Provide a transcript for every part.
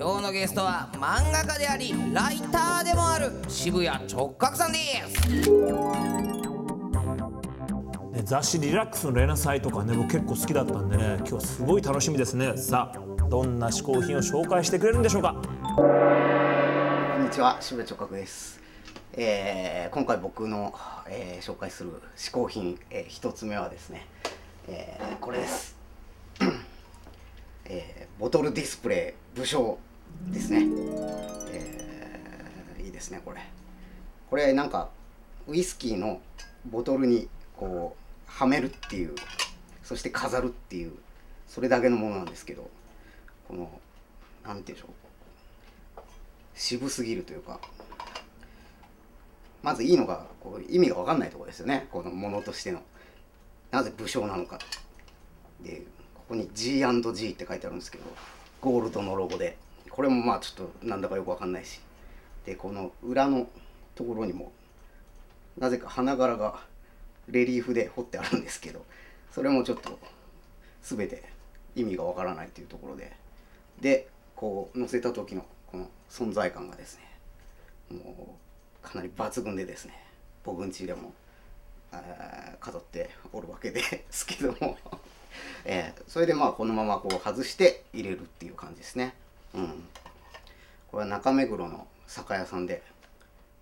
今日のゲストは漫画家でありライターでもある渋谷直角さんです。ね雑誌「リラックスの連載」とかね僕結構好きだったんでね今日すごい楽しみですね。さあどんな嗜好品を紹介してくれるんでしょうか？こんにちは、渋谷直角です。えー今回僕の、えー紹介する嗜好品、えー一つ目はですね、えーこれです、えーボトルディスプレイ武将ですね、えーいいですねこれ。これなんかウイスキーのボトルにこうはめるっていうそして飾るっていうそれだけのものなんですけどこのなんていうんでしょう。渋すぎるというかまずいいのがこう意味が分かんないところですよね。このものとしての。なぜ武将なのかでここに G&G って書いてあるんですけどゴールドのロゴで。これもまあちょっとなんだかよく分かんないし。でこの裏のところにもなぜか花柄がレリーフで彫ってあるんですけどそれもちょっと全て意味がわからないというところで。でこう乗せた時のこの存在感がですねもうかなり抜群でですね僕ん家でも、飾っておるわけですけども、えーそれでまあこのままこう外して入れるっていう感じですね。うん。これは中目黒の酒屋さんで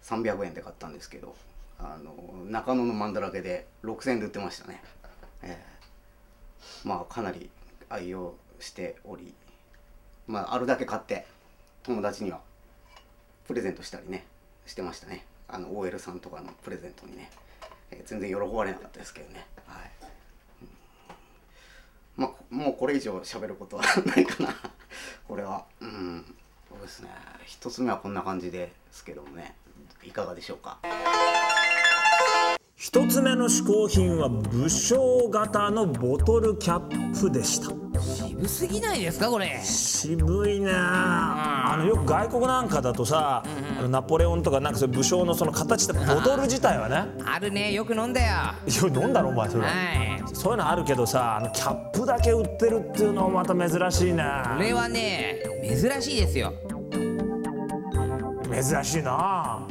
300円で買ったんですけどあの中野のマンだらけで6000円で売ってましたね、えーまあかなり愛用しておりまああるだけ買って友達にはプレゼントしたりねしてましたね。あの OL さんとかのプレゼントにね、えー全然喜ばれなかったですけどね。はい、うん。まあもうこれ以上喋ることはないかな。これは。うん。そうですね。一つ目はこんな感じですけどもね。いかがでしょうか？一つ目の嗜好品は武将型のボトルキャップでした渋すぎないですかこれ？渋いねあのよく外国なんかだとさ、あのナポレオンとかなんかそういう武将のその形でボトル自体はね。あるねよく飲んだよ。いや飲んだろお前それ、はい。そういうのあるけどさあのキャップだけ売ってるっていうのもまた珍しいね。これはね珍しいですよ。珍しいな。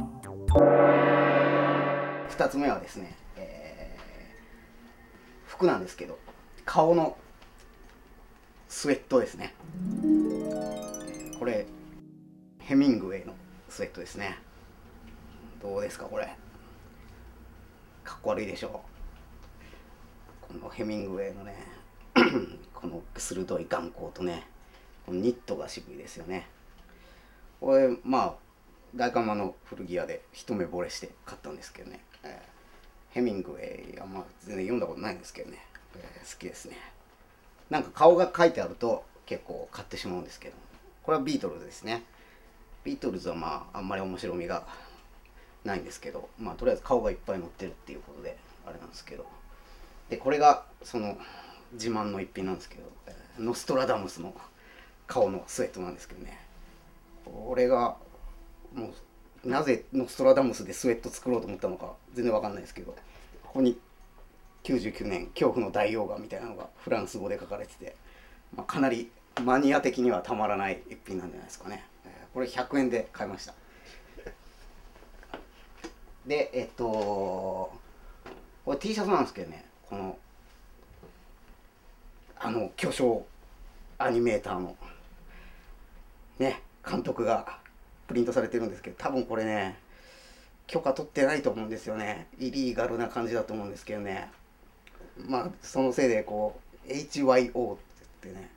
2つ目はですね、えー服なんですけど顔のスウェットですね。これヘミングウェイのスウェットですね。どうですかこれ。かっこ悪いでしょう。このヘミングウェイのね この鋭い眼光とねこのニットが渋いですよね。これまあ大釜の古着屋で一目惚れして買ったんですけどね、えーヘミングウェイあんま全然読んだことないんですけどね、えー好きですね。なんか顔が書いてあると結構買ってしまうんですけど。これはビートルズですね。ビートルズはまああんまり面白みがないんですけど。まあとりあえず顔がいっぱい載ってるっていうことであれなんですけど。でこれがその自慢の一品なんですけど、ノストラダムスの顔のスウェットなんですけどね。これがもうなぜノストラダムスでスウェット作ろうと思ったのか全然わかんないですけど。ここに99年恐怖の大王がみたいなのがフランス語で書かれてて、まあ、かなりマニア的にはたまらない一品なんじゃないですかね、えーこれ100円で買いました。でえっとこれ T シャツなんですけどねこのあの巨匠アニメーターのね監督がプリントされてるんですけど多分これね許可取ってないと思うんですよね。イリーガルな感じだと思うんですけどね。まあそのせいでこう HYO って言ってね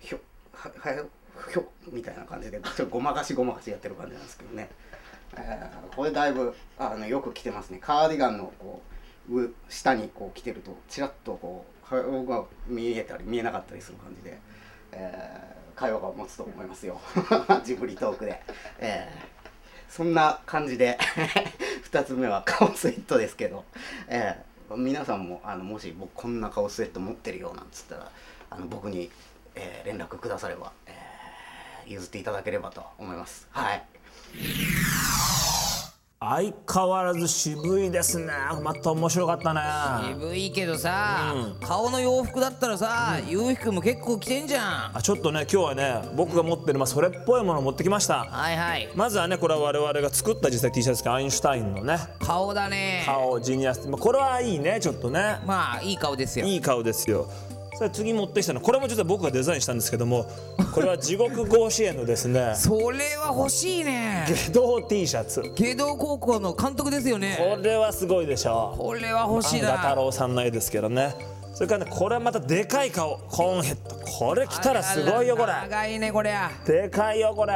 ひょははひょみたいな感じでちょっとごまかしごまかしやってる感じなんですけどね、えーこれだいぶあのよく着てますね。カーディガンのこう上下にこう着てるとちらっとこう顔が見えたり見えなかったりする感じで、えー会話が持つと思いますよ。ジブリトークで、えーそんな感じで 2つ目は顔スウェットですけど、えー皆さんもあのもし僕こんな顔スウェット持ってるよなんつったらあの僕に、えー連絡くだされば、えー譲っていただければと思います。はい。相変わらず渋いですね。また面白かったね。渋いけどさ、顔の洋服だったらさ、ゆうひくんも結構着てんじゃん。あちょっとね今日はね僕が持ってる、まあ、それっぽいものを持ってきました。はいはい。まずはねこれは我々が作った実際 T シャツですけどアインシュタインのね。顔だね。顔ジニアス、まあ、これはいいねちょっとね。まあいい顔ですよ。いい顔ですよそれ次持ってきたのこれも実は僕がデザインしたんですけどもこれは地獄甲子園のですね それは欲しいね。下道 T シャツ。芸道高校の監督ですよこねれはすごいでしょこれは欲しい安田太な郎さんの絵ですけどね。それからねこれはまたでかい顔。コーンヘッド。これ着たらすごいよこれ。長いねこりゃでかいよこれ。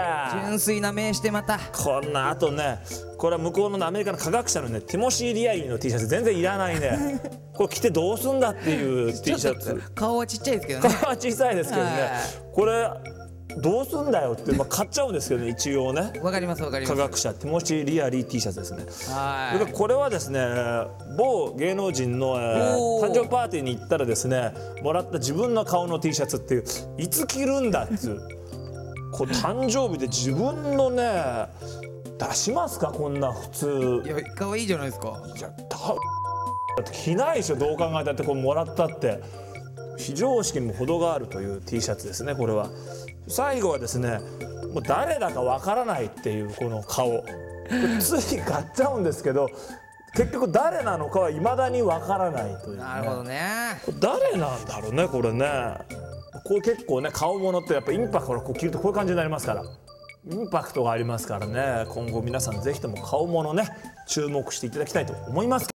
純粋な名してまた。こんなあとねこれは向こうのねアメリカの科学者のねティモシー・リアリーの T シャツ。全然いらないねこれ着てどうすんだっていう T シャツ。顔はちっちゃいですけど顔ねは小さいですけどね。はい。これどうすんだよって、まあ、買っちゃうんですけどね一応ね。わかりますわかります。科学者ティモシー・リアリー T シャツですね。はそれからこれはですね某芸能人の、誕生パーティーに行ったらですねもらった自分の顔の T シャツっていういつ着るんだっていうこれ誕生日で自分のね出しますかこんな普通。いいや可愛いじゃないですか。いやだだって着ないでしょどう考えたってこれもらったって。非常識にも程があるという T シャツですねこれは。最後はですねもう誰だかわからないっていうこの顔。つい買っちゃうんですけど結局誰なのかはいまだにわからないという、ね、なるほどね。これ誰なんだろうねこれね。これ結構ね顔物ってやっぱインパクトがこう着るとこういう感じになりますから。インパクトがありますからね。今後皆さんぜひとも顔物ね注目していただきたいと思います